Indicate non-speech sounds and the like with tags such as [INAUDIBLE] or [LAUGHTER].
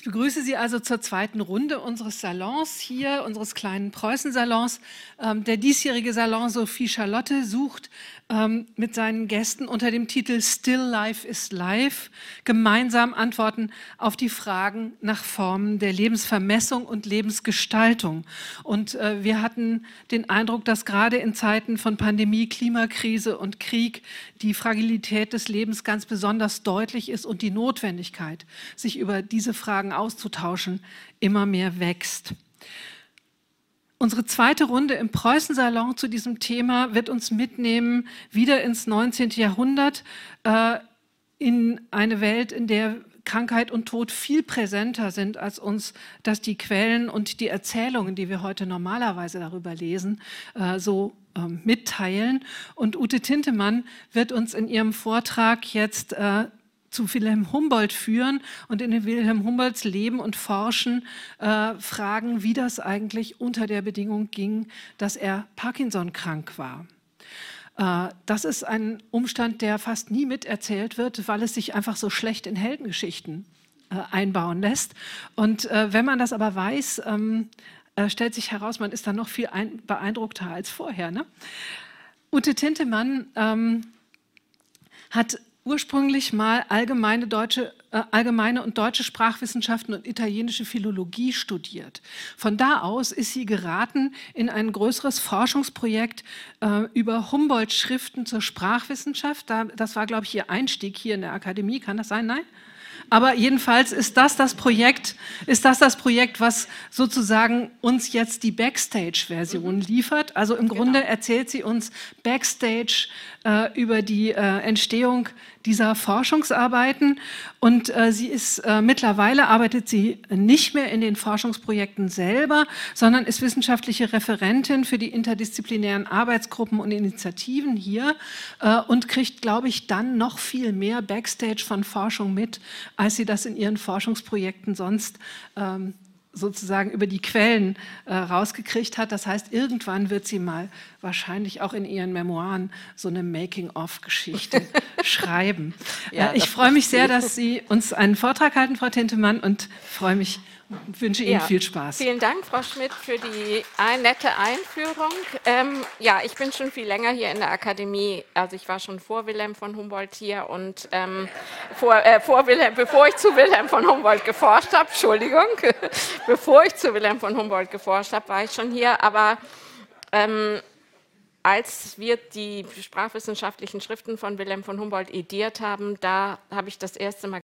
Ich begrüße Sie also zur zweiten Runde unseres Salons hier, unseres kleinen Preußen-Salons. Ähm, der diesjährige Salon Sophie Charlotte sucht ähm, mit seinen Gästen unter dem Titel Still Life is Life gemeinsam Antworten auf die Fragen nach Formen der Lebensvermessung und Lebensgestaltung. Und äh, wir hatten den Eindruck, dass gerade in Zeiten von Pandemie, Klimakrise und Krieg die Fragilität des Lebens ganz besonders deutlich ist und die Notwendigkeit, sich über diese Fragen auszutauschen, immer mehr wächst. Unsere zweite Runde im Preußensalon zu diesem Thema wird uns mitnehmen wieder ins 19. Jahrhundert, äh, in eine Welt, in der Krankheit und Tod viel präsenter sind, als uns das die Quellen und die Erzählungen, die wir heute normalerweise darüber lesen, äh, so äh, mitteilen. Und Ute Tintemann wird uns in ihrem Vortrag jetzt äh, zu Wilhelm Humboldt führen und in Wilhelm Humboldts Leben und Forschen äh, fragen, wie das eigentlich unter der Bedingung ging, dass er Parkinson krank war. Äh, das ist ein Umstand, der fast nie miterzählt wird, weil es sich einfach so schlecht in Heldengeschichten äh, einbauen lässt. Und äh, wenn man das aber weiß, ähm, äh, stellt sich heraus, man ist dann noch viel beeindruckter als vorher. Ne? Ute Tintemann ähm, hat ursprünglich mal allgemeine, deutsche, äh, allgemeine und deutsche Sprachwissenschaften und italienische Philologie studiert. Von da aus ist sie geraten in ein größeres Forschungsprojekt äh, über Humboldt-Schriften zur Sprachwissenschaft. Da, das war, glaube ich, ihr Einstieg hier in der Akademie. Kann das sein? Nein? Aber jedenfalls ist das das Projekt, ist das das Projekt, was sozusagen uns jetzt die Backstage-Version mhm. liefert. Also im Grunde genau. erzählt sie uns Backstage äh, über die äh, Entstehung dieser Forschungsarbeiten. Und äh, sie ist äh, mittlerweile arbeitet sie nicht mehr in den Forschungsprojekten selber, sondern ist wissenschaftliche Referentin für die interdisziplinären Arbeitsgruppen und Initiativen hier äh, und kriegt, glaube ich, dann noch viel mehr Backstage von Forschung mit, als sie das in ihren Forschungsprojekten sonst ähm, sozusagen über die Quellen äh, rausgekriegt hat. Das heißt, irgendwann wird sie mal wahrscheinlich auch in ihren Memoiren so eine Making-of-Geschichte [LAUGHS] schreiben. Ja, äh, ich freue mich sehr, dass Sie uns einen Vortrag halten, Frau Tintemann, und freue mich ich wünsche Ihnen ja, viel Spaß. Vielen Dank, Frau Schmidt, für die nette Einführung. Ähm, ja, ich bin schon viel länger hier in der Akademie. Also ich war schon vor Wilhelm von Humboldt hier und ähm, vor, äh, vor Wilhelm, bevor ich zu Wilhelm von Humboldt geforscht habe, Entschuldigung, [LAUGHS] bevor ich zu Wilhelm von Humboldt geforscht habe, war ich schon hier. Aber ähm, als wir die sprachwissenschaftlichen Schriften von Wilhelm von Humboldt ediert haben, da habe ich das erste Mal